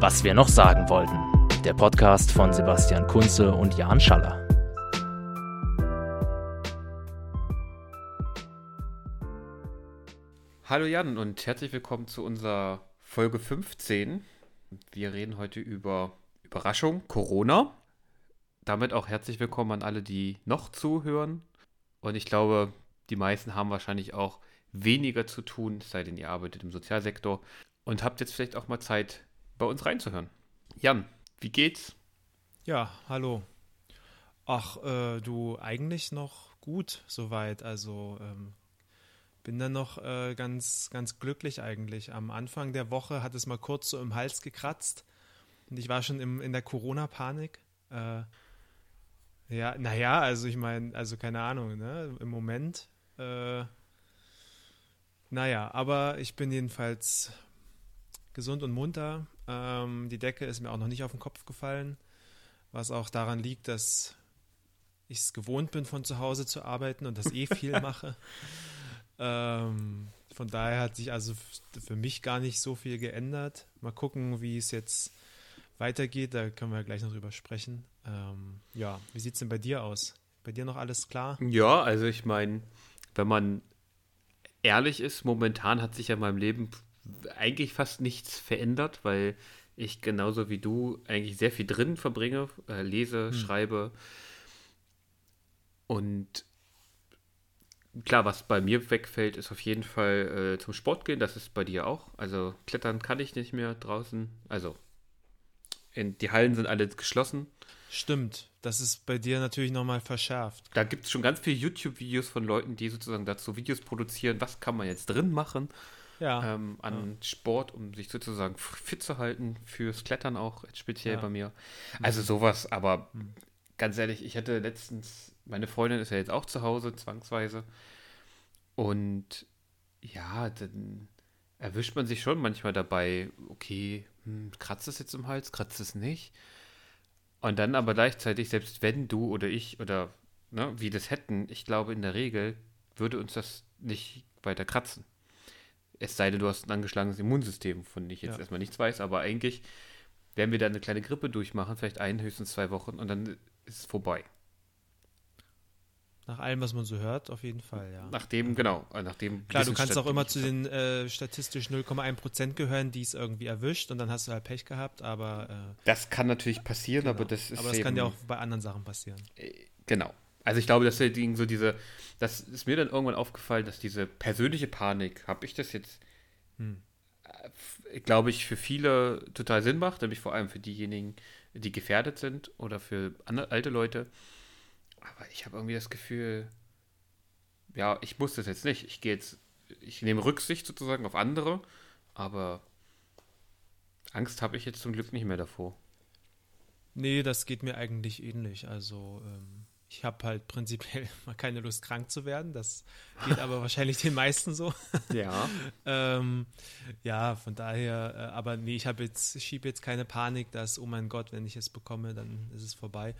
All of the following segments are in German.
Was wir noch sagen wollten. Der Podcast von Sebastian Kunze und Jan Schaller. Hallo Jan und herzlich willkommen zu unserer Folge 15. Wir reden heute über Überraschung, Corona. Damit auch herzlich willkommen an alle, die noch zuhören. Und ich glaube, die meisten haben wahrscheinlich auch weniger zu tun, sei denn ihr arbeitet im Sozialsektor und habt jetzt vielleicht auch mal Zeit, bei uns reinzuhören. Jan, wie geht's? Ja, hallo. Ach, äh, du, eigentlich noch gut soweit. Also ähm, bin dann noch äh, ganz, ganz glücklich eigentlich. Am Anfang der Woche hat es mal kurz so im Hals gekratzt und ich war schon im, in der Corona-Panik. Äh, ja, naja, also ich meine, also keine Ahnung, ne? Im Moment. Äh, naja, aber ich bin jedenfalls gesund und munter. Ähm, die Decke ist mir auch noch nicht auf den Kopf gefallen, was auch daran liegt, dass ich es gewohnt bin, von zu Hause zu arbeiten und das eh viel mache. Ähm, von daher hat sich also für mich gar nicht so viel geändert. Mal gucken, wie es jetzt weitergeht. Da können wir gleich noch drüber sprechen. Ähm, ja, wie sieht es denn bei dir aus? Bei dir noch alles klar? Ja, also ich meine, wenn man ehrlich ist, momentan hat sich ja in meinem Leben eigentlich fast nichts verändert, weil ich genauso wie du eigentlich sehr viel drin verbringe, äh, lese, hm. schreibe. Und klar, was bei mir wegfällt, ist auf jeden Fall äh, zum Sport gehen. Das ist bei dir auch. Also klettern kann ich nicht mehr draußen. Also in, die Hallen sind alle geschlossen. Stimmt, das ist bei dir natürlich nochmal verschärft. Da gibt es schon ganz viele YouTube-Videos von Leuten, die sozusagen dazu Videos produzieren, was kann man jetzt drin machen ja. ähm, an ja. Sport, um sich sozusagen fit zu halten, fürs Klettern auch speziell ja. bei mir. Also sowas, aber mhm. ganz ehrlich, ich hatte letztens, meine Freundin ist ja jetzt auch zu Hause, zwangsweise. Und ja, dann erwischt man sich schon manchmal dabei, okay, hm, kratzt es jetzt im Hals, kratzt es nicht? Und dann aber gleichzeitig, selbst wenn du oder ich oder ne, wie das hätten, ich glaube in der Regel würde uns das nicht weiter kratzen. Es sei denn, du hast ein angeschlagenes Immunsystem, von dem ich jetzt ja. erstmal nichts weiß, aber eigentlich werden wir da eine kleine Grippe durchmachen, vielleicht ein, höchstens zwei Wochen und dann ist es vorbei. Nach allem, was man so hört, auf jeden Fall, ja. Nachdem, genau, äh, nachdem. Klar, du kannst auch immer zu den äh, statistisch 0,1% gehören, die es irgendwie erwischt und dann hast du halt Pech gehabt, aber. Äh, das kann natürlich passieren, genau. aber das ist. Aber das kann ja auch bei anderen Sachen passieren. Äh, genau. Also ich glaube, dass so diese, das ist mir dann irgendwann aufgefallen, dass diese persönliche Panik, habe ich das jetzt, hm. äh, glaube ich, für viele total Sinn macht, nämlich vor allem für diejenigen, die gefährdet sind oder für andere, alte Leute aber ich habe irgendwie das Gefühl, ja, ich muss das jetzt nicht. Ich gehe jetzt, ich nehme Rücksicht sozusagen auf andere, aber Angst habe ich jetzt zum Glück nicht mehr davor. Nee, das geht mir eigentlich ähnlich. Also ähm, ich habe halt prinzipiell mal keine Lust, krank zu werden. Das geht aber wahrscheinlich den meisten so. Ja. ähm, ja, von daher, äh, aber nee, ich habe jetzt, schiebe jetzt keine Panik, dass, oh mein Gott, wenn ich es bekomme, dann ist es vorbei.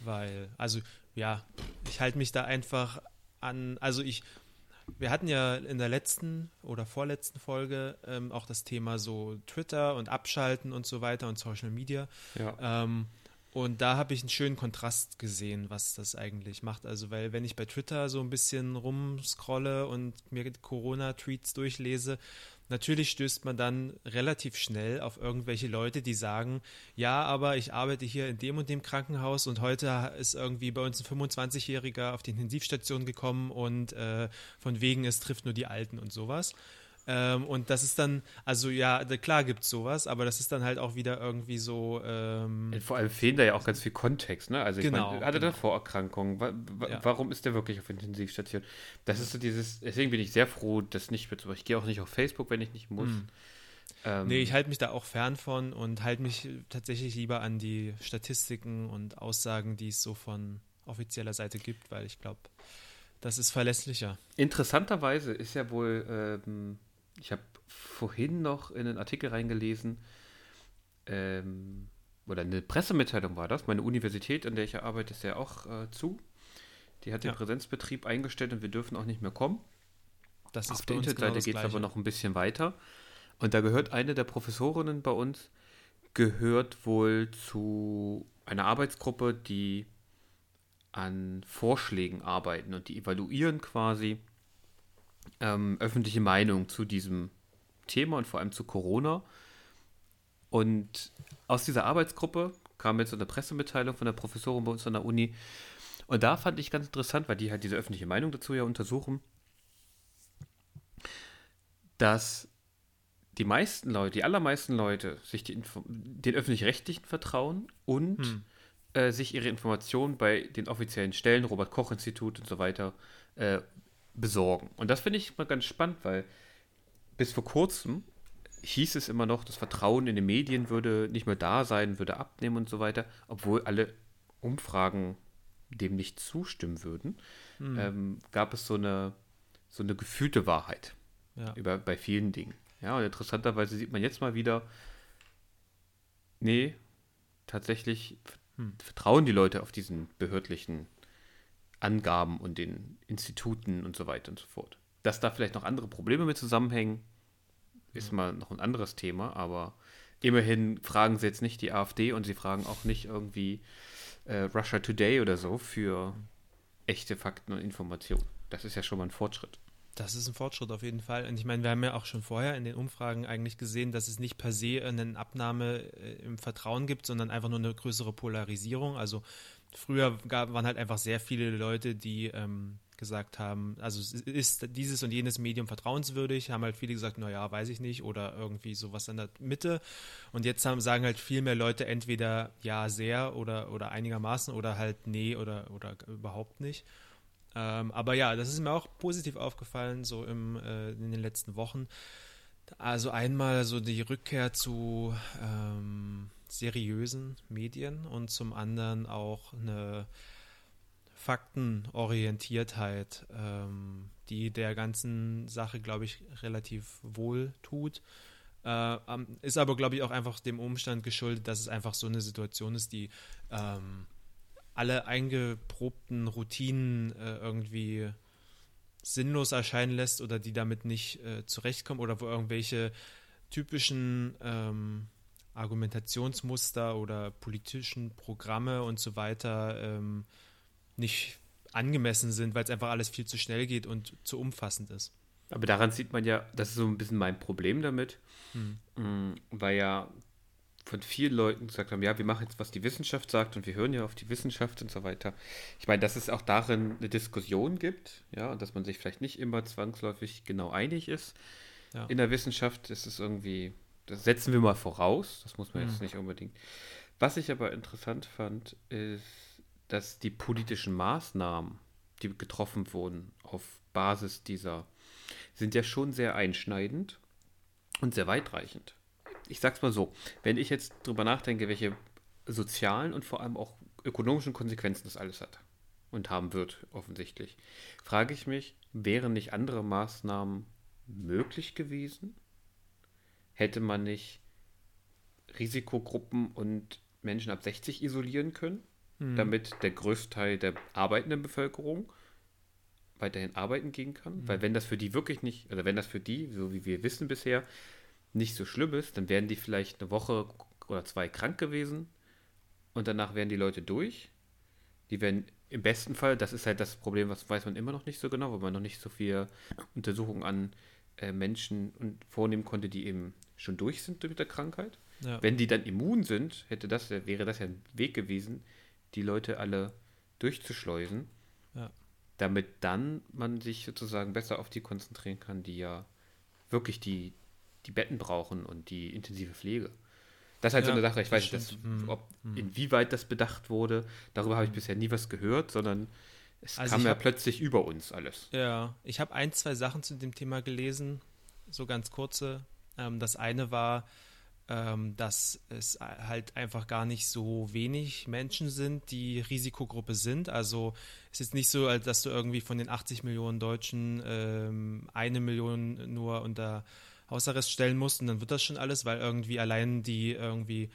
Weil, also ja, ich halte mich da einfach an, also ich, wir hatten ja in der letzten oder vorletzten Folge ähm, auch das Thema so Twitter und Abschalten und so weiter und Social Media. Ja. Ähm, und da habe ich einen schönen Kontrast gesehen, was das eigentlich macht. Also, weil wenn ich bei Twitter so ein bisschen rumscrolle und mir Corona-Tweets durchlese, Natürlich stößt man dann relativ schnell auf irgendwelche Leute, die sagen, ja, aber ich arbeite hier in dem und dem Krankenhaus und heute ist irgendwie bei uns ein 25-Jähriger auf die Intensivstation gekommen und äh, von wegen es trifft nur die Alten und sowas. Ähm, und das ist dann, also ja, klar gibt es sowas, aber das ist dann halt auch wieder irgendwie so. Ähm, Vor allem fehlen da ja auch ganz viel Kontext, ne? Also ich genau, meine, hatte genau. der Vorerkrankung? Wa wa ja. Warum ist der wirklich auf Intensivstation? Das ist so dieses, deswegen bin ich sehr froh, das nicht mehr Ich gehe auch nicht auf Facebook, wenn ich nicht muss. Mhm. Ähm, nee, ich halte mich da auch fern von und halte mich tatsächlich lieber an die Statistiken und Aussagen, die es so von offizieller Seite gibt, weil ich glaube, das ist verlässlicher. Interessanterweise ist ja wohl ähm, ich habe vorhin noch in einen Artikel reingelesen, ähm, oder eine Pressemitteilung war das. Meine Universität, an der ich arbeite, ist ja auch äh, zu. Die hat ja. den Präsenzbetrieb eingestellt und wir dürfen auch nicht mehr kommen. Das Auf der Internetseite genau geht es aber noch ein bisschen weiter. Und da gehört eine der Professorinnen bei uns, gehört wohl zu einer Arbeitsgruppe, die an Vorschlägen arbeiten und die evaluieren quasi ähm, öffentliche Meinung zu diesem Thema und vor allem zu Corona. Und aus dieser Arbeitsgruppe kam jetzt eine Pressemitteilung von der Professorin bei uns an der Uni. Und da fand ich ganz interessant, weil die halt diese öffentliche Meinung dazu ja untersuchen, dass die meisten Leute, die allermeisten Leute sich den öffentlich-rechtlichen vertrauen und hm. äh, sich ihre Informationen bei den offiziellen Stellen, Robert-Koch-Institut und so weiter, äh, besorgen. Und das finde ich mal ganz spannend, weil bis vor kurzem hieß es immer noch, das Vertrauen in die Medien würde nicht mehr da sein, würde abnehmen und so weiter, obwohl alle Umfragen dem nicht zustimmen würden, hm. ähm, gab es so eine, so eine gefühlte Wahrheit ja. über, bei vielen Dingen. Ja, und interessanterweise sieht man jetzt mal wieder, nee, tatsächlich hm. vertrauen die Leute auf diesen behördlichen Angaben und den Instituten und so weiter und so fort. Dass da vielleicht noch andere Probleme mit zusammenhängen, ist mal noch ein anderes Thema, aber immerhin fragen sie jetzt nicht die AfD und sie fragen auch nicht irgendwie äh, Russia Today oder so für echte Fakten und Informationen. Das ist ja schon mal ein Fortschritt. Das ist ein Fortschritt auf jeden Fall. Und ich meine, wir haben ja auch schon vorher in den Umfragen eigentlich gesehen, dass es nicht per se eine Abnahme äh, im Vertrauen gibt, sondern einfach nur eine größere Polarisierung. Also früher gab, waren halt einfach sehr viele Leute, die ähm, gesagt haben, also ist dieses und jenes Medium vertrauenswürdig, haben halt viele gesagt, naja, weiß ich nicht, oder irgendwie sowas in der Mitte. Und jetzt haben, sagen halt viel mehr Leute entweder ja, sehr oder, oder einigermaßen oder halt nee oder, oder überhaupt nicht. Ähm, aber ja, das ist mir auch positiv aufgefallen, so im, äh, in den letzten Wochen. Also einmal so die Rückkehr zu ähm, seriösen Medien und zum anderen auch eine Faktenorientiertheit, ähm, die der ganzen Sache, glaube ich, relativ wohl tut. Äh, ist aber, glaube ich, auch einfach dem Umstand geschuldet, dass es einfach so eine Situation ist, die ähm, alle eingeprobten Routinen äh, irgendwie sinnlos erscheinen lässt oder die damit nicht äh, zurechtkommen oder wo irgendwelche typischen ähm, Argumentationsmuster oder politischen Programme und so weiter ähm, nicht angemessen sind, weil es einfach alles viel zu schnell geht und zu umfassend ist. Aber daran sieht man ja, das ist so ein bisschen mein Problem damit, hm. Mm, weil ja von vielen Leuten gesagt haben, ja, wir machen jetzt, was die Wissenschaft sagt und wir hören ja auf die Wissenschaft und so weiter. Ich meine, dass es auch darin eine Diskussion gibt, ja, und dass man sich vielleicht nicht immer zwangsläufig genau einig ist ja. in der Wissenschaft, ist irgendwie, das setzen wir mal voraus, das muss man mhm. jetzt nicht unbedingt. Was ich aber interessant fand, ist, dass die politischen Maßnahmen, die getroffen wurden auf Basis dieser, sind ja schon sehr einschneidend und sehr weitreichend ich sag's mal so, wenn ich jetzt drüber nachdenke, welche sozialen und vor allem auch ökonomischen Konsequenzen das alles hat und haben wird, offensichtlich, frage ich mich, wären nicht andere Maßnahmen möglich gewesen? Hätte man nicht Risikogruppen und Menschen ab 60 isolieren können, hm. damit der größte Teil der arbeitenden Bevölkerung weiterhin arbeiten gehen kann? Hm. Weil wenn das für die wirklich nicht, oder wenn das für die, so wie wir wissen bisher, nicht so schlimm ist, dann wären die vielleicht eine Woche oder zwei krank gewesen und danach wären die Leute durch. Die wären im besten Fall, das ist halt das Problem, was weiß man immer noch nicht so genau, weil man noch nicht so viel Untersuchungen an äh, Menschen vornehmen konnte, die eben schon durch sind mit der Krankheit. Ja. Wenn die dann immun sind, hätte das, wäre das ja ein Weg gewesen, die Leute alle durchzuschleusen, ja. damit dann man sich sozusagen besser auf die konzentrieren kann, die ja wirklich die, die Betten brauchen und die intensive Pflege. Das ist halt ja, so eine Sache, ich weiß nicht, hm, ob, hm. inwieweit das bedacht wurde. Darüber habe ich hm. bisher nie was gehört, sondern es also kam ja hab, plötzlich über uns alles. Ja, ich habe ein, zwei Sachen zu dem Thema gelesen, so ganz kurze. Ähm, das eine war, ähm, dass es halt einfach gar nicht so wenig Menschen sind, die Risikogruppe sind. Also es ist nicht so, dass du irgendwie von den 80 Millionen Deutschen ähm, eine Million nur unter Hausarrest stellen musst und dann wird das schon alles, weil irgendwie allein die irgendwie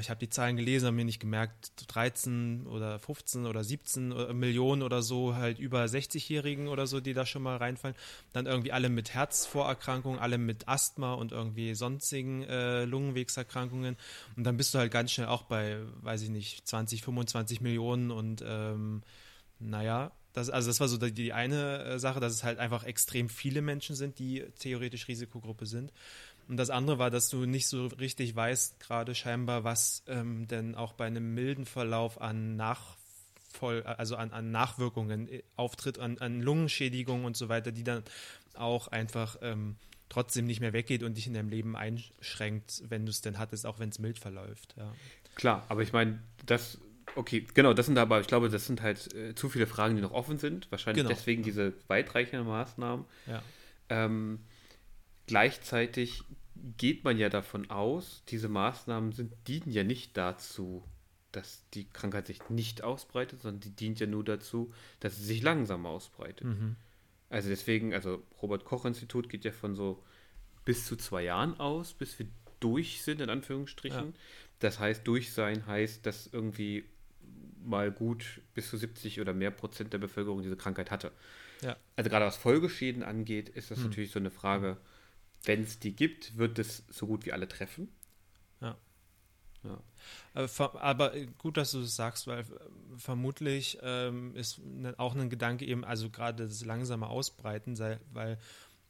ich habe die Zahlen gelesen, habe mir nicht gemerkt, 13 oder 15 oder 17 äh, Millionen oder so, halt über 60-Jährigen oder so, die da schon mal reinfallen. Dann irgendwie alle mit Herzvorerkrankungen, alle mit Asthma und irgendwie sonstigen äh, Lungenwegserkrankungen. Und dann bist du halt ganz schnell auch bei, weiß ich nicht, 20, 25 Millionen und ähm, naja, das, also das war so die, die eine äh, Sache, dass es halt einfach extrem viele Menschen sind, die theoretisch Risikogruppe sind. Und das andere war, dass du nicht so richtig weißt, gerade scheinbar, was ähm, denn auch bei einem milden Verlauf an Nachvoll, also an, an Nachwirkungen äh, auftritt, an, an Lungenschädigungen und so weiter, die dann auch einfach ähm, trotzdem nicht mehr weggeht und dich in deinem Leben einschränkt, wenn du es denn hattest, auch wenn es mild verläuft. Ja. Klar, aber ich meine, das, okay, genau, das sind aber, ich glaube, das sind halt äh, zu viele Fragen, die noch offen sind. Wahrscheinlich genau. deswegen diese weitreichenden Maßnahmen. Ja. Ähm, gleichzeitig geht man ja davon aus, diese Maßnahmen sind, dienen ja nicht dazu, dass die Krankheit sich nicht ausbreitet, sondern die dient ja nur dazu, dass sie sich langsam ausbreitet. Mhm. Also deswegen, also Robert Koch Institut geht ja von so bis zu zwei Jahren aus, bis wir durch sind, in Anführungsstrichen. Ja. Das heißt, durch sein heißt, dass irgendwie mal gut bis zu 70 oder mehr Prozent der Bevölkerung diese Krankheit hatte. Ja. Also gerade was Folgeschäden angeht, ist das mhm. natürlich so eine Frage, wenn es die gibt, wird es so gut wie alle treffen. Ja. ja. Aber, gut, dass du das sagst, weil äh, vermutlich ähm, ist ne, auch ein Gedanke eben, also gerade das langsame Ausbreiten, sei, weil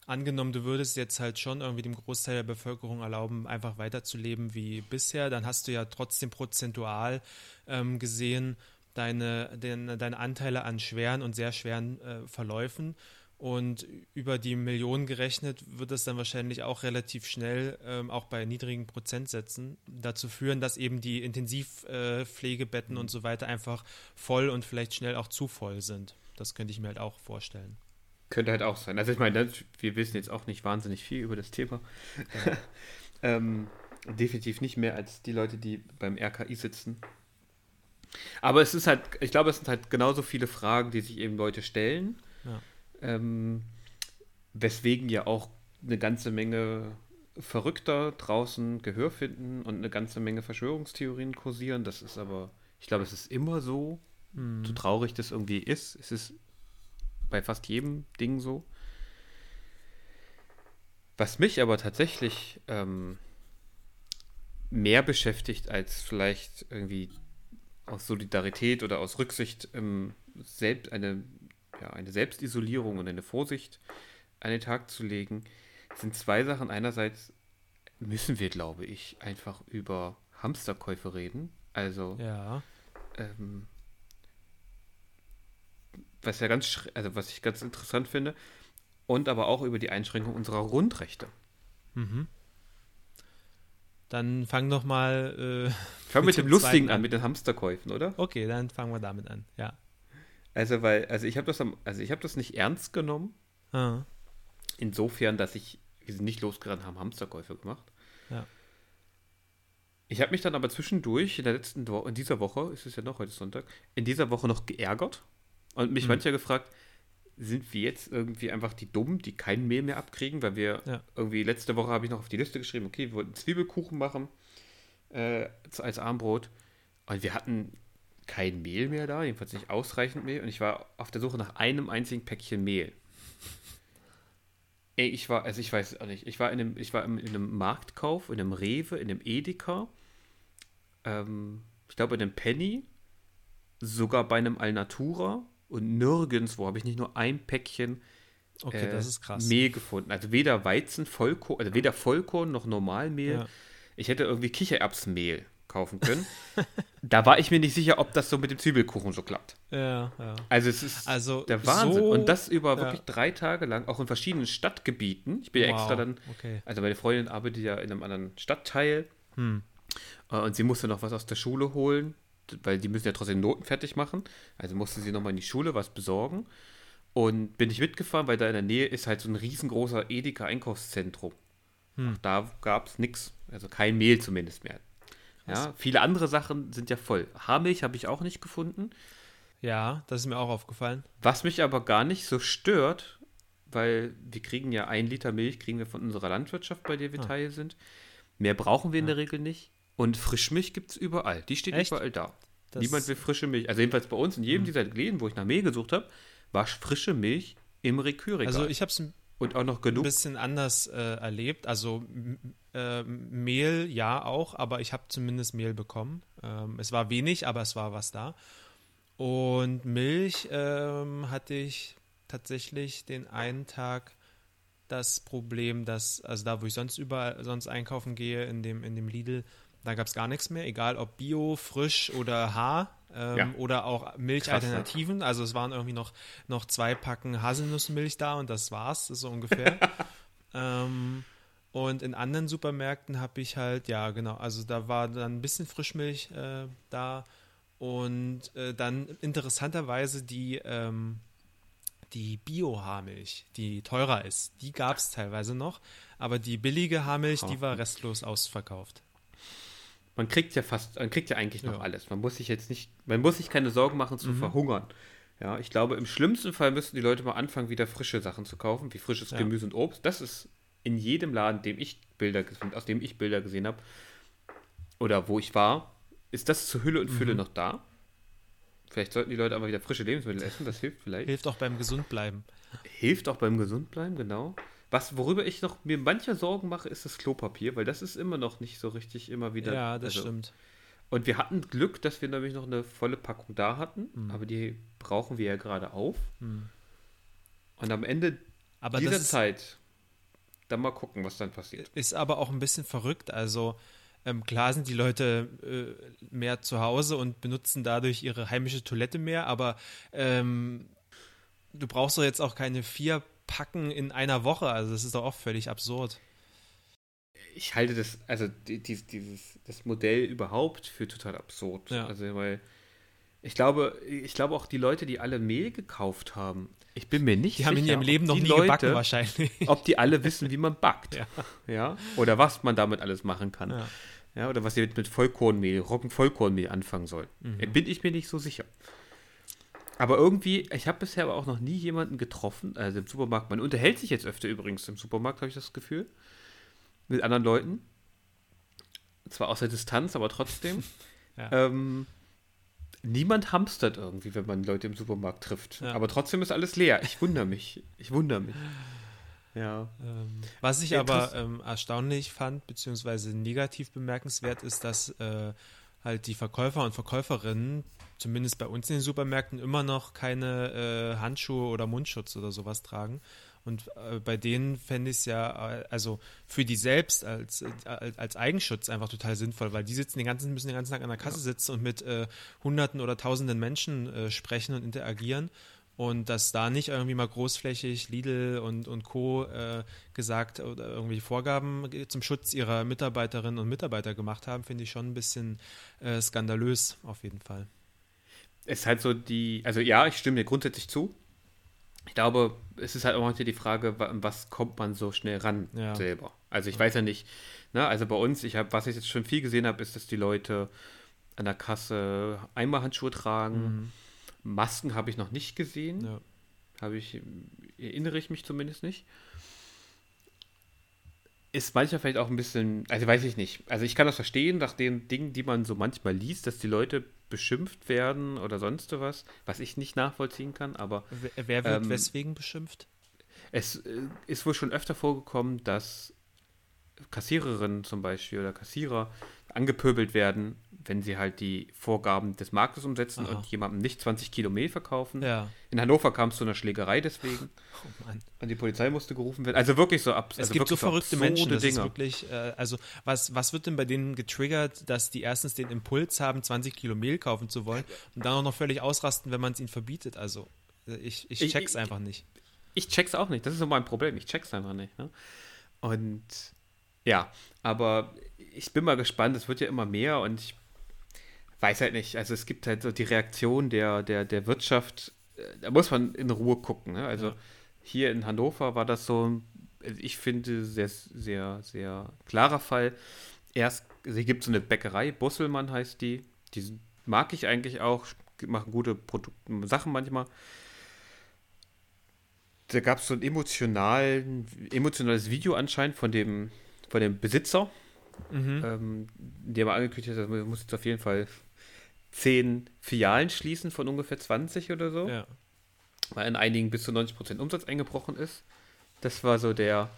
angenommen, du würdest jetzt halt schon irgendwie dem Großteil der Bevölkerung erlauben, einfach weiterzuleben wie bisher, dann hast du ja trotzdem prozentual ähm, gesehen deine, den, deine Anteile an schweren und sehr schweren äh, Verläufen. Und über die Millionen gerechnet wird es dann wahrscheinlich auch relativ schnell, ähm, auch bei niedrigen Prozentsätzen, dazu führen, dass eben die Intensivpflegebetten äh, und so weiter einfach voll und vielleicht schnell auch zu voll sind. Das könnte ich mir halt auch vorstellen. Könnte halt auch sein. Also ich meine, wir wissen jetzt auch nicht wahnsinnig viel über das Thema. Ja. ähm, definitiv nicht mehr als die Leute, die beim RKI sitzen. Aber es ist halt, ich glaube, es sind halt genauso viele Fragen, die sich eben Leute stellen. Ja. Ähm, weswegen ja auch eine ganze Menge Verrückter draußen Gehör finden und eine ganze Menge Verschwörungstheorien kursieren. Das ist aber, ich glaube, es ist immer so, mhm. so traurig das irgendwie ist. Es ist bei fast jedem Ding so. Was mich aber tatsächlich ähm, mehr beschäftigt als vielleicht irgendwie aus Solidarität oder aus Rücksicht ähm, selbst eine, ja, eine Selbstisolierung und eine Vorsicht an den Tag zu legen, sind zwei Sachen. Einerseits müssen wir, glaube ich, einfach über Hamsterkäufe reden. Also, ja. ähm, was ja ganz, also was ich ganz interessant finde, und aber auch über die Einschränkung unserer Grundrechte. Mhm. Dann fang doch mal. Äh, fang mit, mit dem Lustigen an, an, mit den Hamsterkäufen, oder? Okay, dann fangen wir damit an, ja. Also, weil, also ich habe das, also ich habe das nicht ernst genommen. Ah. Insofern, dass ich, wir sind nicht losgerannt, haben Hamsterkäufe gemacht. Ja. Ich habe mich dann aber zwischendurch in der letzten Woche, in dieser Woche, ist es ja noch heute Sonntag, in dieser Woche noch geärgert und mich mhm. mancher gefragt, sind wir jetzt irgendwie einfach die Dummen, die kein Mehl mehr abkriegen, weil wir ja. irgendwie letzte Woche habe ich noch auf die Liste geschrieben, okay, wir wollten Zwiebelkuchen machen äh, als Armbrot und wir hatten kein Mehl mehr da, jedenfalls nicht ausreichend Mehl und ich war auf der Suche nach einem einzigen Päckchen Mehl. Ey, ich war, also ich weiß auch nicht, ich war in einem, ich war in einem Marktkauf, in einem Rewe, in einem Edeka, ähm, ich glaube in einem Penny, sogar bei einem Alnatura und nirgendwo habe ich nicht nur ein Päckchen okay, äh, Mehl gefunden. Also weder Weizen, Vollkorn, also weder Vollkorn noch Normalmehl. Ja. Ich hätte irgendwie Kichererbsenmehl kaufen können. da war ich mir nicht sicher, ob das so mit dem Zwiebelkuchen so klappt. Ja, ja. Also es ist also der Wahnsinn. So, und das über wirklich ja. drei Tage lang, auch in verschiedenen Stadtgebieten. Ich bin ja wow. extra dann, okay. also meine Freundin arbeitet ja in einem anderen Stadtteil. Hm. Äh, und sie musste noch was aus der Schule holen weil die müssen ja trotzdem Noten fertig machen. Also musste sie nochmal in die Schule was besorgen. Und bin ich mitgefahren, weil da in der Nähe ist halt so ein riesengroßer Edeka-Einkaufszentrum. Hm. Da gab es nichts, also kein Mehl zumindest mehr. Ja, viele andere Sachen sind ja voll. Haarmilch habe ich auch nicht gefunden. Ja, das ist mir auch aufgefallen. Was mich aber gar nicht so stört, weil wir kriegen ja ein Liter Milch, kriegen wir von unserer Landwirtschaft, bei der wir ah. Teil sind. Mehr brauchen wir in der Regel nicht. Und Frischmilch gibt es überall. Die steht Echt? überall da. Das Niemand will frische Milch. Also jedenfalls bei uns in jedem mhm. dieser Läden, wo ich nach Mehl gesucht habe, war frische Milch im Rekürregal. Also ich habe es und auch noch genug. ein bisschen anders äh, erlebt. Also äh, Mehl ja auch, aber ich habe zumindest Mehl bekommen. Ähm, es war wenig, aber es war was da. Und Milch ähm, hatte ich tatsächlich den einen Tag das Problem, dass, also da, wo ich sonst überall sonst einkaufen gehe, in dem, in dem Lidl, da gab es gar nichts mehr, egal ob Bio, frisch oder Haar ähm, ja. oder auch Milchalternativen. Krass, Also es waren irgendwie noch, noch zwei Packen Haselnussmilch da und das war's, so ungefähr. ähm, und in anderen Supermärkten habe ich halt, ja genau, also da war dann ein bisschen Frischmilch äh, da und äh, dann interessanterweise die, ähm, die Bio-Haarmilch, die teurer ist, die gab es teilweise noch, aber die billige Haarmilch, die war restlos ausverkauft man kriegt ja fast, man kriegt ja eigentlich noch ja. alles. Man muss sich jetzt nicht, man muss sich keine Sorgen machen zu mhm. verhungern. Ja, ich glaube, im schlimmsten Fall müssten die Leute mal anfangen, wieder frische Sachen zu kaufen, wie frisches ja. Gemüse und Obst. Das ist in jedem Laden, dem ich Bilder, aus dem ich Bilder gesehen habe, oder wo ich war, ist das zur Hülle und Fülle mhm. noch da. Vielleicht sollten die Leute aber wieder frische Lebensmittel essen, das hilft vielleicht. Hilft auch beim Gesundbleiben. Hilft auch beim Gesundbleiben, genau. Was, worüber ich noch mir mancher Sorgen mache, ist das Klopapier, weil das ist immer noch nicht so richtig immer wieder. Ja, das also, stimmt. Und wir hatten Glück, dass wir nämlich noch eine volle Packung da hatten, mhm. aber die brauchen wir ja gerade auf. Mhm. Und am Ende aber dieser Zeit dann mal gucken, was dann passiert. Ist aber auch ein bisschen verrückt. Also ähm, klar sind die Leute äh, mehr zu Hause und benutzen dadurch ihre heimische Toilette mehr, aber ähm, du brauchst doch jetzt auch keine vier packen in einer Woche. Also das ist doch auch völlig absurd. Ich halte das, also die, die, dieses, das Modell überhaupt für total absurd. Ja. Also weil ich glaube, ich glaube auch die Leute, die alle Mehl gekauft haben, ich bin mir nicht die sicher. Die haben in ihrem Leben noch nie Leute, gebacken wahrscheinlich. Ob die alle wissen, wie man backt. Ja. ja? Oder was man damit alles machen kann. Ja. ja oder was sie mit Vollkornmehl, Roggen-Vollkornmehl anfangen soll. Mhm. Bin ich mir nicht so sicher. Aber irgendwie, ich habe bisher aber auch noch nie jemanden getroffen, also im Supermarkt. Man unterhält sich jetzt öfter übrigens im Supermarkt, habe ich das Gefühl. Mit anderen Leuten. Zwar aus der Distanz, aber trotzdem. ja. ähm, niemand hamstert irgendwie, wenn man Leute im Supermarkt trifft. Ja. Aber trotzdem ist alles leer. Ich wundere mich. Ich wundere mich. Ja. Ähm, was ich aber ähm, erstaunlich fand, beziehungsweise negativ bemerkenswert, ist, dass äh, halt die Verkäufer und Verkäuferinnen zumindest bei uns in den Supermärkten immer noch keine äh, Handschuhe oder Mundschutz oder sowas tragen. Und äh, bei denen fände ich es ja, äh, also für die selbst als, als, als, Eigenschutz einfach total sinnvoll, weil die sitzen den ganzen, müssen den ganzen Tag an der Kasse sitzen und mit äh, Hunderten oder Tausenden Menschen äh, sprechen und interagieren. Und dass da nicht irgendwie mal großflächig Lidl und, und Co. Gesagt oder irgendwie Vorgaben zum Schutz ihrer Mitarbeiterinnen und Mitarbeiter gemacht haben, finde ich schon ein bisschen skandalös, auf jeden Fall es ist halt so die, also ja, ich stimme dir grundsätzlich zu. Ich glaube, es ist halt auch heute die Frage, was kommt man so schnell ran ja. selber. Also ich weiß ja nicht, ne, also bei uns, ich habe, was ich jetzt schon viel gesehen habe, ist, dass die Leute an der Kasse Einmalhandschuhe tragen. Mhm. Masken habe ich noch nicht gesehen. Ja. Habe ich, erinnere ich mich zumindest nicht. Ist manchmal vielleicht auch ein bisschen, also weiß ich nicht. Also ich kann das verstehen, nach den Dingen, die man so manchmal liest, dass die Leute beschimpft werden oder sonst was, was ich nicht nachvollziehen kann, aber. Wer, wird ähm, weswegen beschimpft? Es äh, ist wohl schon öfter vorgekommen, dass Kassiererinnen zum Beispiel oder Kassierer angepöbelt werden, wenn sie halt die Vorgaben des Marktes umsetzen Aha. und jemandem nicht 20 Kilo Mehl verkaufen. Ja. In Hannover kam es zu einer Schlägerei deswegen. Oh Mann. Und die Polizei musste gerufen werden. Also wirklich so absurd. Es also gibt so verrückte Menschen, das Dinge. ist wirklich, äh, also was, was wird denn bei denen getriggert, dass die erstens den Impuls haben, 20 Kilo Mehl kaufen zu wollen und dann auch noch völlig ausrasten, wenn man es ihnen verbietet? Also äh, ich, ich check's ich, einfach nicht. Ich check's auch nicht. Das ist so mein Problem. Ich check's einfach nicht. Ne? Und ja, aber ich bin mal gespannt. Es wird ja immer mehr und ich weiß halt nicht. Also es gibt halt so die Reaktion der, der, der Wirtschaft. Äh, da muss man in Ruhe gucken. Ne? Also ja. hier in Hannover war das so, ich finde, sehr, sehr, sehr klarer Fall. Erst, sie gibt so eine Bäckerei, Busselmann heißt die. Die mag ich eigentlich auch, machen gute Produkte, Sachen manchmal. Da gab es so ein emotionalen, emotionales Video anscheinend von dem, von dem Besitzer mhm. ähm, der mal angekündigt hat, man muss jetzt auf jeden Fall zehn Filialen schließen von ungefähr 20 oder so. Ja. Weil in einigen bis zu 90% Umsatz eingebrochen ist. Das war so der,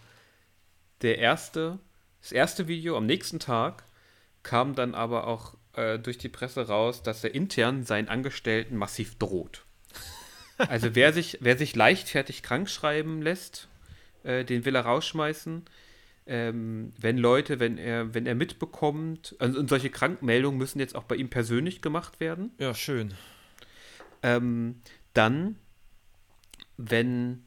der erste, das erste Video. Am nächsten Tag kam dann aber auch äh, durch die Presse raus, dass er intern seinen Angestellten massiv droht. Also wer sich, wer sich leichtfertig krank schreiben lässt, äh, den will er rausschmeißen ähm, wenn Leute, wenn er, wenn er mitbekommt, also, und solche Krankmeldungen müssen jetzt auch bei ihm persönlich gemacht werden. Ja, schön. Ähm, dann, wenn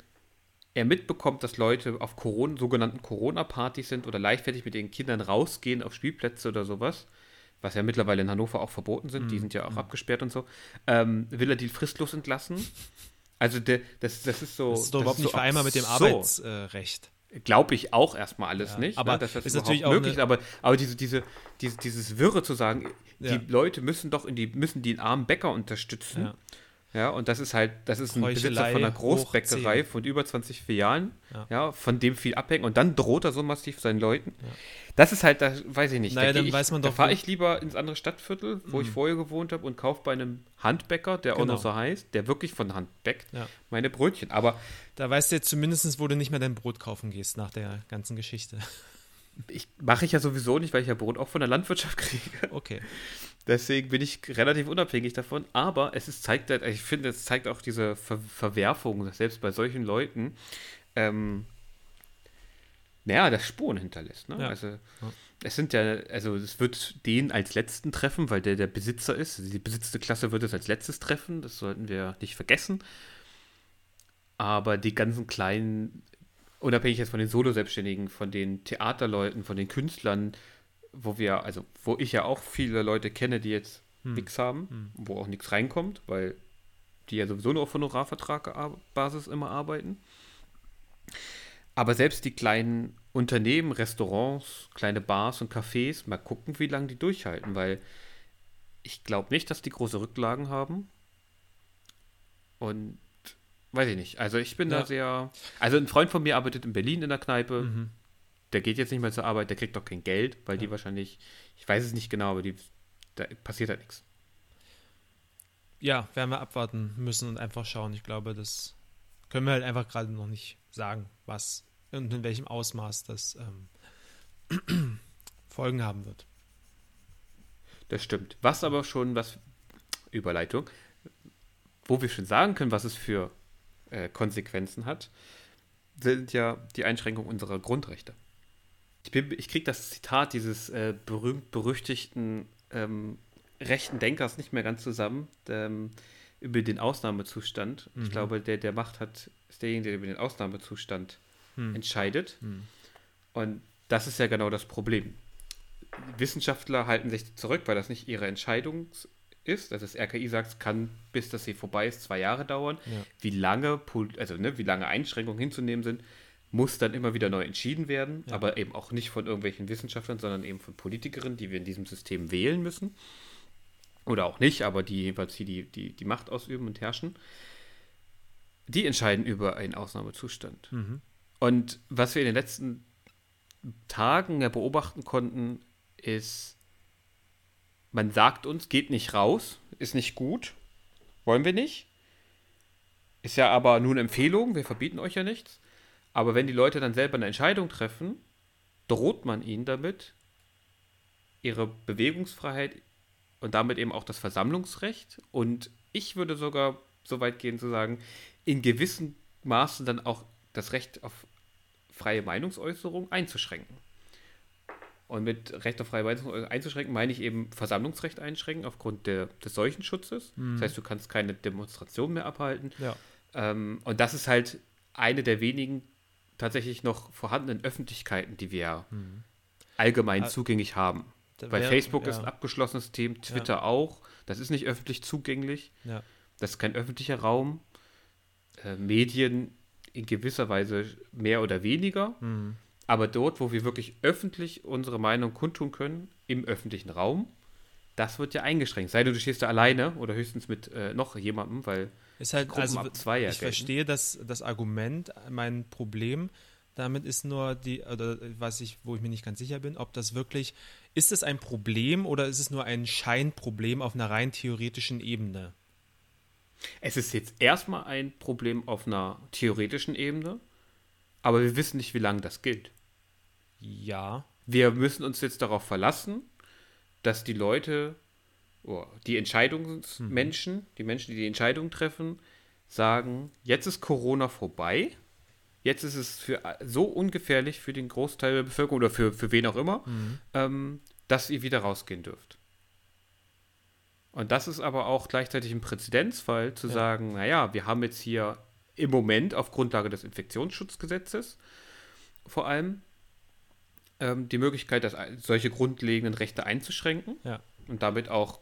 er mitbekommt, dass Leute auf Corona, sogenannten Corona-Partys sind oder leichtfertig mit ihren Kindern rausgehen auf Spielplätze oder sowas, was ja mittlerweile in Hannover auch verboten sind, mm. die mhm. sind ja auch mm. abgesperrt und so, ähm, will er die fristlos entlassen. Also der, das, das ist so. Das ist doch überhaupt nicht vereinbar mit dem Arbeitsrecht. Glaube ich auch erstmal alles ja, nicht. Ne, aber ne, dass das ist natürlich auch möglich. Aber, aber diese, diese, diese, dieses Wirre zu sagen, ja. die Leute müssen doch in die, müssen den armen Bäcker unterstützen. Ja. Ja, und das ist halt, das ist ein Besitzer von einer Großbäckerei von über 20 Filialen, ja. ja. von dem viel abhängt und dann droht er so massiv seinen Leuten. Ja. Das ist halt, das weiß ich nicht. Naja, da dann ich, weiß man doch. Da fahre ich lieber ins andere Stadtviertel, wo mhm. ich vorher gewohnt habe und kaufe bei einem Handbäcker, der genau. auch noch so heißt, der wirklich von Hand bäckt, ja. meine Brötchen. Aber da weißt du jetzt zumindest, wo du nicht mehr dein Brot kaufen gehst nach der ganzen Geschichte. Ich mache ich ja sowieso nicht, weil ich ja Brot auch von der Landwirtschaft kriege. Okay. Deswegen bin ich relativ unabhängig davon. Aber es ist, zeigt halt, ich finde, es zeigt auch diese Ver Verwerfung, dass selbst bei solchen Leuten, ähm, naja, das Spuren hinterlässt. Ne? Ja. Also, ja. es sind ja, also es wird den als letzten treffen, weil der der Besitzer ist. Also die besitzte Klasse wird es als letztes treffen, das sollten wir nicht vergessen. Aber die ganzen kleinen, unabhängig jetzt von den Solo-Selbstständigen, von den Theaterleuten, von den Künstlern, wo wir, also wo ich ja auch viele Leute kenne, die jetzt hm. nichts haben, hm. wo auch nichts reinkommt, weil die ja sowieso nur auf Honorarvertragbasis immer arbeiten. Aber selbst die kleinen Unternehmen, Restaurants, kleine Bars und Cafés, mal gucken, wie lange die durchhalten, weil ich glaube nicht, dass die große Rücklagen haben. Und weiß ich nicht. Also ich bin ja. da sehr. Also ein Freund von mir arbeitet in Berlin in der Kneipe. Mhm der geht jetzt nicht mehr zur Arbeit, der kriegt doch kein Geld, weil ja. die wahrscheinlich, ich weiß es nicht genau, aber die, da passiert halt nichts. Ja, werden wir abwarten müssen und einfach schauen. Ich glaube, das können wir halt einfach gerade noch nicht sagen, was und in welchem Ausmaß das ähm, Folgen haben wird. Das stimmt. Was aber schon, was Überleitung, wo wir schon sagen können, was es für äh, Konsequenzen hat, sind ja die Einschränkungen unserer Grundrechte ich, ich kriege das Zitat dieses äh, berühmt-berüchtigten ähm, rechten Denkers nicht mehr ganz zusammen ähm, über den Ausnahmezustand. Mhm. Ich glaube, der, der Macht hat, ist derjenige, der über den Ausnahmezustand mhm. entscheidet. Mhm. Und das ist ja genau das Problem. Wissenschaftler halten sich zurück, weil das nicht ihre Entscheidung ist. Also das RKI sagt, es kann, bis das hier vorbei ist, zwei Jahre dauern. Ja. Wie lange, also ne, wie lange Einschränkungen hinzunehmen sind, muss dann immer wieder neu entschieden werden, ja. aber eben auch nicht von irgendwelchen Wissenschaftlern, sondern eben von Politikerinnen, die wir in diesem System wählen müssen. Oder auch nicht, aber die jedenfalls hier die, die, die Macht ausüben und herrschen. Die entscheiden über einen Ausnahmezustand. Mhm. Und was wir in den letzten Tagen ja beobachten konnten, ist, man sagt uns, geht nicht raus, ist nicht gut, wollen wir nicht. Ist ja aber nur eine Empfehlung, wir verbieten euch ja nichts. Aber wenn die Leute dann selber eine Entscheidung treffen, droht man ihnen damit, ihre Bewegungsfreiheit und damit eben auch das Versammlungsrecht und ich würde sogar so weit gehen zu sagen, in gewissem Maße dann auch das Recht auf freie Meinungsäußerung einzuschränken. Und mit Recht auf freie Meinungsäußerung einzuschränken meine ich eben Versammlungsrecht einschränken aufgrund der, des Seuchenschutzes. Mhm. Das heißt, du kannst keine Demonstration mehr abhalten. Ja. Ähm, und das ist halt eine der wenigen tatsächlich noch vorhandenen Öffentlichkeiten, die wir mhm. allgemein also, zugänglich haben. Weil wär, Facebook ja. ist ein abgeschlossenes System, Twitter ja. auch. Das ist nicht öffentlich zugänglich. Ja. Das ist kein öffentlicher Raum. Äh, Medien in gewisser Weise mehr oder weniger. Mhm. Aber dort, wo wir wirklich öffentlich unsere Meinung kundtun können, im öffentlichen Raum, das wird ja eingeschränkt. Sei du, du stehst da alleine oder höchstens mit äh, noch jemandem, weil ist halt, also, ich verstehe das, das Argument, mein Problem, Damit ist nur die, oder was ich, wo ich mir nicht ganz sicher bin, ob das wirklich, ist es ein Problem oder ist es nur ein Scheinproblem auf einer rein theoretischen Ebene? Es ist jetzt erstmal ein Problem auf einer theoretischen Ebene, aber wir wissen nicht, wie lange das gilt. Ja. Wir müssen uns jetzt darauf verlassen, dass die Leute, die Entscheidungsmenschen, mhm. die Menschen, die die Entscheidung treffen, sagen, jetzt ist Corona vorbei. Jetzt ist es für so ungefährlich für den Großteil der Bevölkerung oder für, für wen auch immer, mhm. ähm, dass ihr wieder rausgehen dürft. Und das ist aber auch gleichzeitig ein Präzedenzfall, zu ja. sagen, naja, wir haben jetzt hier im Moment auf Grundlage des Infektionsschutzgesetzes vor allem ähm, die Möglichkeit, dass solche grundlegenden Rechte einzuschränken ja. und damit auch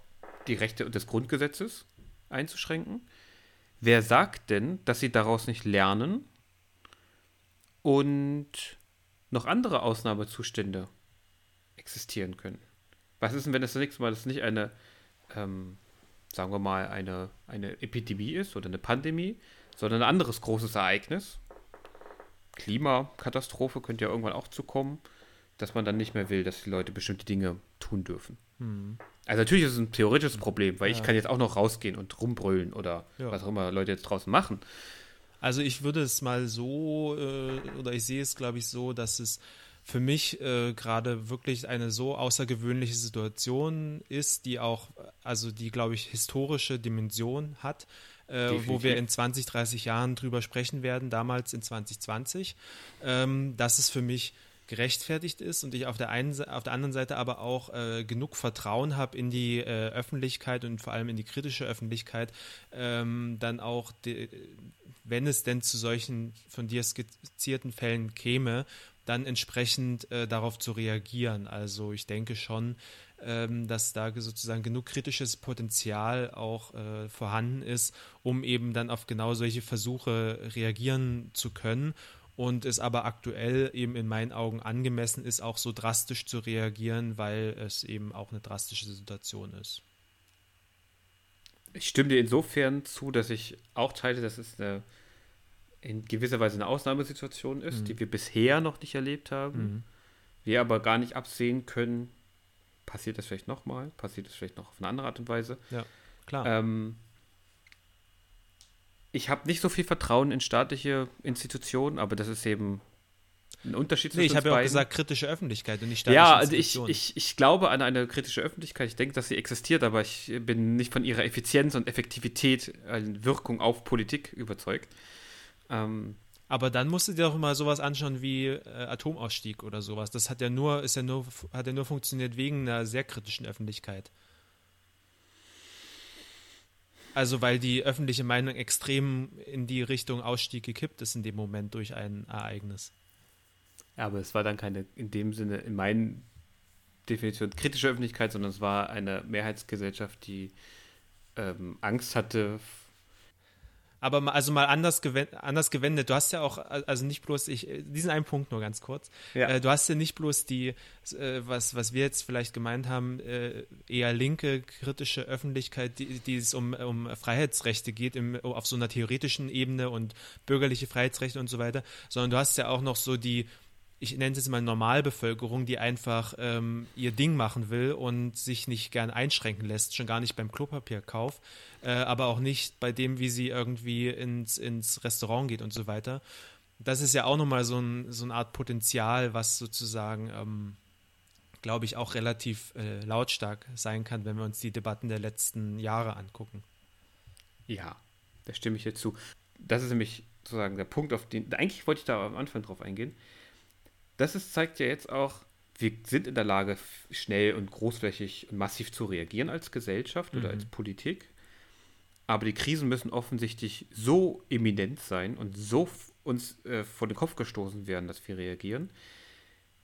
die Rechte des Grundgesetzes einzuschränken. Wer sagt denn, dass sie daraus nicht lernen und noch andere Ausnahmezustände existieren können? Was ist denn, wenn das, das nächste Mal das nicht eine, ähm, sagen wir mal, eine, eine Epidemie ist oder eine Pandemie, sondern ein anderes großes Ereignis? Klimakatastrophe könnte ja irgendwann auch zukommen, dass man dann nicht mehr will, dass die Leute bestimmte Dinge tun dürfen. Hm. Also natürlich ist es ein theoretisches Problem, weil ja. ich kann jetzt auch noch rausgehen und rumbrüllen oder ja. was auch immer Leute jetzt draußen machen. Also ich würde es mal so, äh, oder ich sehe es, glaube ich, so, dass es für mich äh, gerade wirklich eine so außergewöhnliche Situation ist, die auch, also die, glaube ich, historische Dimension hat, äh, wo wir in 20, 30 Jahren drüber sprechen werden, damals in 2020. Ähm, das ist für mich gerechtfertigt ist und ich auf der einen auf der anderen Seite aber auch äh, genug Vertrauen habe in die äh, Öffentlichkeit und vor allem in die kritische Öffentlichkeit, ähm, dann auch, die, wenn es denn zu solchen von dir skizzierten Fällen käme, dann entsprechend äh, darauf zu reagieren. Also ich denke schon, ähm, dass da sozusagen genug kritisches Potenzial auch äh, vorhanden ist, um eben dann auf genau solche Versuche reagieren zu können und es aber aktuell eben in meinen Augen angemessen ist, auch so drastisch zu reagieren, weil es eben auch eine drastische Situation ist. Ich stimme dir insofern zu, dass ich auch teile, dass es eine, in gewisser Weise eine Ausnahmesituation ist, mhm. die wir bisher noch nicht erlebt haben. Mhm. Wir aber gar nicht absehen können, passiert das vielleicht nochmal, passiert das vielleicht noch auf eine andere Art und Weise. Ja, klar. Ähm, ich habe nicht so viel Vertrauen in staatliche Institutionen, aber das ist eben ein Unterschied zwischen nee, ich habe ja auch gesagt, kritische Öffentlichkeit und nicht staatliche Ja, also ich, ich, ich glaube an eine kritische Öffentlichkeit. Ich denke, dass sie existiert, aber ich bin nicht von ihrer Effizienz und Effektivität, äh, Wirkung auf Politik überzeugt. Ähm, aber dann musst du dir doch mal sowas anschauen wie äh, Atomausstieg oder sowas. Das hat ja nur, ist ja nur, hat ja nur funktioniert wegen einer sehr kritischen Öffentlichkeit. Also weil die öffentliche Meinung extrem in die Richtung Ausstieg gekippt ist in dem Moment durch ein Ereignis. Ja, aber es war dann keine, in dem Sinne, in meinen Definition kritische Öffentlichkeit, sondern es war eine Mehrheitsgesellschaft, die ähm, Angst hatte aber mal, also mal anders, gewendet, anders gewendet. Du hast ja auch, also nicht bloß, ich, diesen einen Punkt nur ganz kurz. Ja. Äh, du hast ja nicht bloß die, äh, was, was wir jetzt vielleicht gemeint haben, äh, eher linke, kritische Öffentlichkeit, die, die es um, um Freiheitsrechte geht, im, auf so einer theoretischen Ebene und bürgerliche Freiheitsrechte und so weiter, sondern du hast ja auch noch so die, ich nenne es jetzt mal Normalbevölkerung, die einfach ähm, ihr Ding machen will und sich nicht gern einschränken lässt, schon gar nicht beim Klopapierkauf, äh, aber auch nicht bei dem, wie sie irgendwie ins, ins Restaurant geht und so weiter. Das ist ja auch nochmal so, ein, so eine Art Potenzial, was sozusagen, ähm, glaube ich, auch relativ äh, lautstark sein kann, wenn wir uns die Debatten der letzten Jahre angucken. Ja, da stimme ich dir zu. Das ist nämlich sozusagen der Punkt, auf den, eigentlich wollte ich da am Anfang drauf eingehen das ist, zeigt ja jetzt auch, wir sind in der Lage, schnell und großflächig und massiv zu reagieren als Gesellschaft mhm. oder als Politik. Aber die Krisen müssen offensichtlich so eminent sein und so uns äh, vor den Kopf gestoßen werden, dass wir reagieren.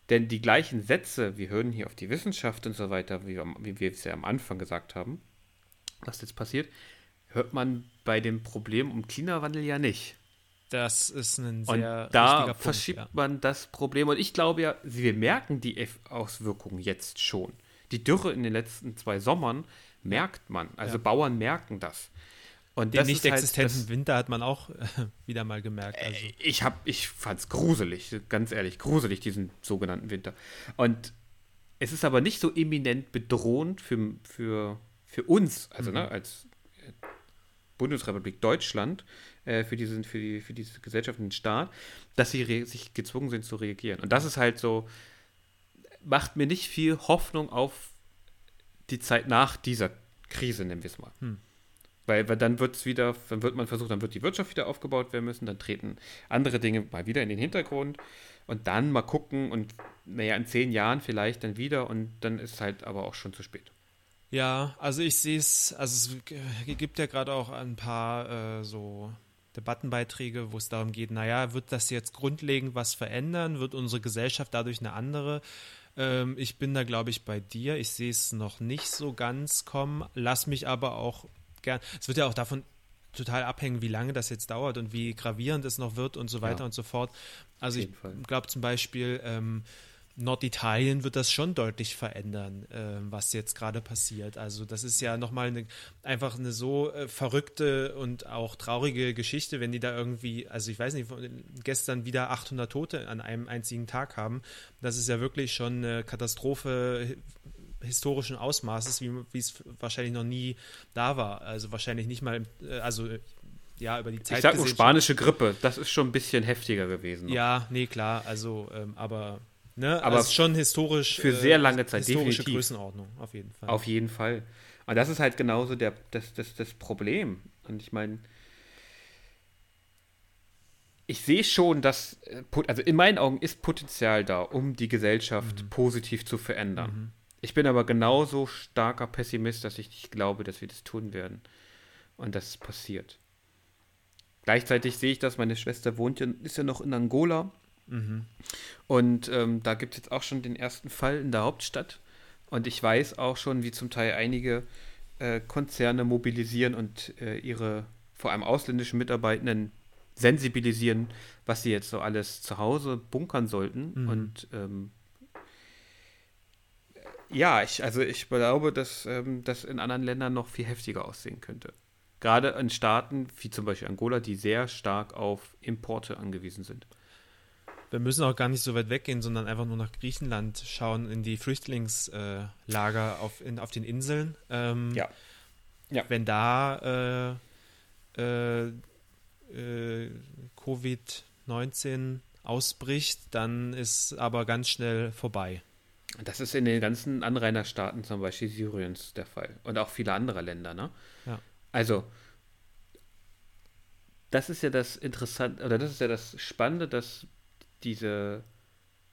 Denn die gleichen Sätze, wir hören hier auf die Wissenschaft und so weiter, wie wir, wie wir es ja am Anfang gesagt haben, was jetzt passiert, hört man bei dem Problem um Klimawandel ja nicht. Das ist ein sehr und da Punkt, verschiebt ja. man das Problem. Und ich glaube ja, wir merken die Auswirkungen jetzt schon. Die Dürre in den letzten zwei Sommern merkt man. Also ja. Bauern merken das. Und den nicht existenten halt Winter hat man auch äh, wieder mal gemerkt. Also. Ich, ich fand es gruselig, ganz ehrlich, gruselig, diesen sogenannten Winter. Und es ist aber nicht so eminent bedrohend für, für, für uns, also ne, mhm. ne, als Bundesrepublik Deutschland, äh, für, diesen, für, die, für diese Gesellschaft und den Staat, dass sie sich gezwungen sind zu reagieren. Und das ist halt so, macht mir nicht viel Hoffnung auf die Zeit nach dieser Krise, nennen wir es mal. Hm. Weil, weil dann wird es wieder, dann wird man versucht, dann wird die Wirtschaft wieder aufgebaut werden müssen, dann treten andere Dinge mal wieder in den Hintergrund und dann mal gucken und naja, in zehn Jahren vielleicht dann wieder und dann ist es halt aber auch schon zu spät. Ja, also ich sehe es, also es gibt ja gerade auch ein paar äh, so Debattenbeiträge, wo es darum geht, naja, wird das jetzt grundlegend was verändern? Wird unsere Gesellschaft dadurch eine andere? Ähm, ich bin da, glaube ich, bei dir. Ich sehe es noch nicht so ganz kommen. Lass mich aber auch gern. Es wird ja auch davon total abhängen, wie lange das jetzt dauert und wie gravierend es noch wird und so weiter ja. und so fort. Also ich glaube zum Beispiel, ähm, Norditalien wird das schon deutlich verändern, äh, was jetzt gerade passiert. Also das ist ja nochmal eine, einfach eine so äh, verrückte und auch traurige Geschichte, wenn die da irgendwie, also ich weiß nicht, gestern wieder 800 Tote an einem einzigen Tag haben. Das ist ja wirklich schon eine Katastrophe historischen Ausmaßes, wie es wahrscheinlich noch nie da war. Also wahrscheinlich nicht mal, äh, also ja, über die Zeit. Ich sag nur spanische Grippe, das ist schon ein bisschen heftiger gewesen. Noch. Ja, nee, klar, also, ähm, aber Ne? Aber also schon historisch. Für sehr lange Zeit, historische definitiv. Größenordnung, auf jeden Fall. Auf jeden Fall. Und das ist halt genauso der, das, das, das Problem. Und ich meine, ich sehe schon, dass, äh, also in meinen Augen ist Potenzial da, um die Gesellschaft mhm. positiv zu verändern. Mhm. Ich bin aber genauso starker Pessimist, dass ich nicht glaube, dass wir das tun werden. Und das passiert. Gleichzeitig sehe ich, dass meine Schwester wohnt ja, ist ja noch in Angola Mhm. Und ähm, da gibt es jetzt auch schon den ersten Fall in der Hauptstadt. Und ich weiß auch schon, wie zum Teil einige äh, Konzerne mobilisieren und äh, ihre vor allem ausländischen Mitarbeitenden sensibilisieren, was sie jetzt so alles zu Hause bunkern sollten. Mhm. Und ähm, ja, ich, also ich glaube, dass ähm, das in anderen Ländern noch viel heftiger aussehen könnte. Gerade in Staaten wie zum Beispiel Angola, die sehr stark auf Importe angewiesen sind wir müssen auch gar nicht so weit weggehen, sondern einfach nur nach Griechenland schauen, in die Flüchtlingslager äh, auf, in, auf den Inseln. Ähm, ja. ja. Wenn da äh, äh, äh Covid-19 ausbricht, dann ist aber ganz schnell vorbei. Das ist in den ganzen Anrainerstaaten, zum Beispiel Syriens, der Fall. Und auch viele andere Länder, ne? Ja. Also, das ist ja das Interessante, oder das ist ja das Spannende, dass diese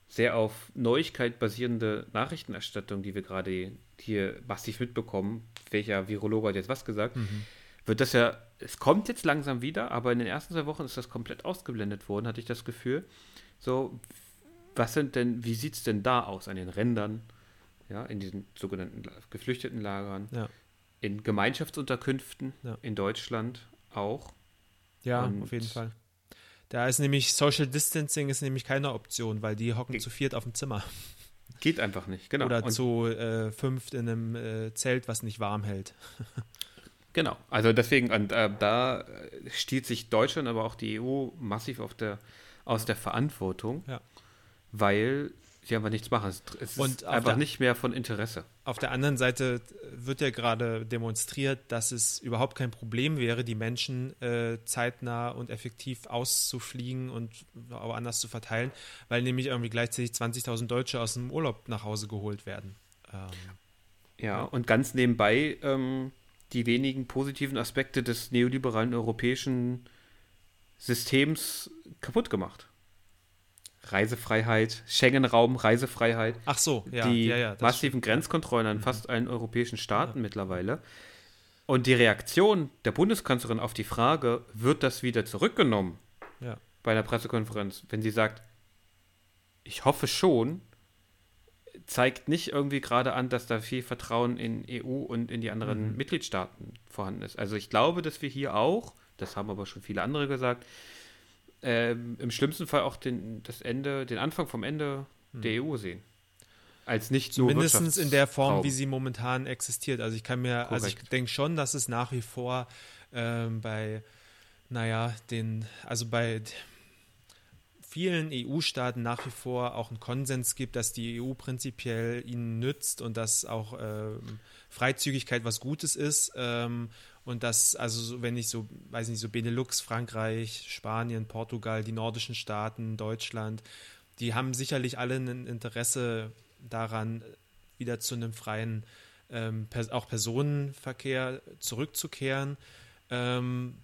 sehr auf Neuigkeit basierende Nachrichtenerstattung, die wir gerade hier massiv mitbekommen, welcher Virologe hat jetzt was gesagt, mhm. wird das ja, es kommt jetzt langsam wieder, aber in den ersten zwei Wochen ist das komplett ausgeblendet worden, hatte ich das Gefühl. So, was sind denn, wie sieht es denn da aus an den Rändern, ja, in diesen sogenannten geflüchteten Lagern, ja. in Gemeinschaftsunterkünften ja. in Deutschland auch. Ja, Und auf jeden Fall. Da ist nämlich Social Distancing ist nämlich keine Option, weil die hocken Ge zu viert auf dem Zimmer. Geht einfach nicht, genau. Oder und zu äh, fünft in einem äh, Zelt, was nicht warm hält. genau, also deswegen, und äh, da stiehlt sich Deutschland, aber auch die EU massiv der, aus der Verantwortung, ja. weil sie einfach nichts machen. Es ist einfach nicht mehr von Interesse. Auf der anderen Seite wird ja gerade demonstriert, dass es überhaupt kein Problem wäre, die Menschen äh, zeitnah und effektiv auszufliegen und woanders zu verteilen, weil nämlich irgendwie gleichzeitig 20.000 Deutsche aus dem Urlaub nach Hause geholt werden. Ähm, ja, ja, und ganz nebenbei ähm, die wenigen positiven Aspekte des neoliberalen europäischen Systems kaputt gemacht. Reisefreiheit, Schengen-Raum, Reisefreiheit. Ach so, ja. Die ja, ja, massiven Grenzkontrollen an mhm. fast allen europäischen Staaten mittlerweile. Und die Reaktion der Bundeskanzlerin auf die Frage, wird das wieder zurückgenommen bei einer Pressekonferenz, wenn sie sagt, ich hoffe schon, zeigt nicht irgendwie gerade an, dass da viel Vertrauen in EU und in die anderen mhm. Mitgliedstaaten vorhanden ist. Also ich glaube, dass wir hier auch, das haben aber schon viele andere gesagt, ähm, im schlimmsten Fall auch den, das Ende, den Anfang vom Ende hm. der EU sehen. Als nicht so Mindestens in der Form, wie sie momentan existiert. Also ich kann mir, Korrekt. also ich denke schon, dass es nach wie vor ähm, bei, naja, den, also bei vielen EU-Staaten nach wie vor auch einen Konsens gibt, dass die EU prinzipiell ihnen nützt und dass auch ähm, Freizügigkeit was Gutes ist. Ähm, und dass, also wenn ich so, weiß nicht, so Benelux, Frankreich, Spanien, Portugal, die nordischen Staaten, Deutschland, die haben sicherlich alle ein Interesse daran, wieder zu einem freien, ähm, auch Personenverkehr zurückzukehren. Ähm,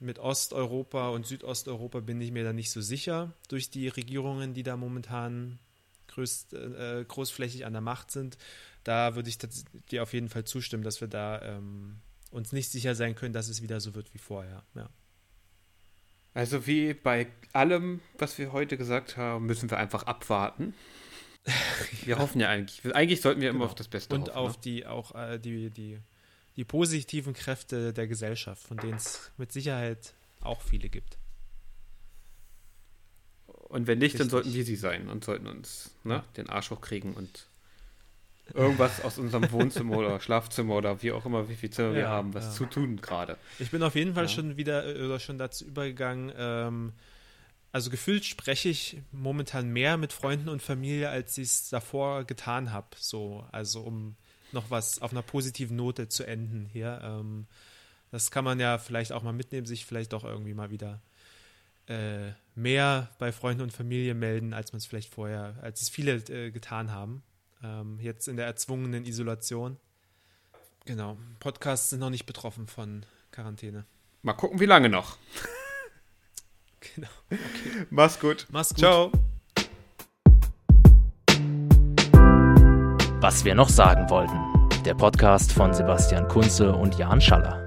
mit Osteuropa und Südosteuropa bin ich mir da nicht so sicher durch die Regierungen, die da momentan größt, äh, großflächig an der Macht sind. Da würde ich dir auf jeden Fall zustimmen, dass wir da ähm, uns nicht sicher sein können, dass es wieder so wird wie vorher. Ja. Also wie bei allem, was wir heute gesagt haben, müssen wir einfach abwarten. Wir hoffen ja eigentlich. Eigentlich sollten wir genau. immer auf das Beste Und hoffen, auf ne? die auch äh, die, die die positiven Kräfte der Gesellschaft, von denen es mit Sicherheit auch viele gibt. Und wenn nicht, Richtig. dann sollten wir sie sein und sollten uns ne, ja. den Arsch hochkriegen und irgendwas aus unserem Wohnzimmer oder Schlafzimmer oder wie auch immer, wie viel Zimmer ja, wir haben, was ja. zu tun gerade. Ich bin auf jeden Fall schon wieder oder schon dazu übergegangen, ähm, also gefühlt spreche ich momentan mehr mit Freunden und Familie, als ich es davor getan habe. So, also um noch was auf einer positiven Note zu enden hier. Ähm, das kann man ja vielleicht auch mal mitnehmen, sich vielleicht doch irgendwie mal wieder äh, mehr bei Freunden und Familie melden, als man es vielleicht vorher, als es viele äh, getan haben. Ähm, jetzt in der erzwungenen Isolation. Genau. Podcasts sind noch nicht betroffen von Quarantäne. Mal gucken, wie lange noch. genau. Okay. Mach's gut. Mach's gut. Ciao. Was wir noch sagen wollten. Der Podcast von Sebastian Kunze und Jan Schaller.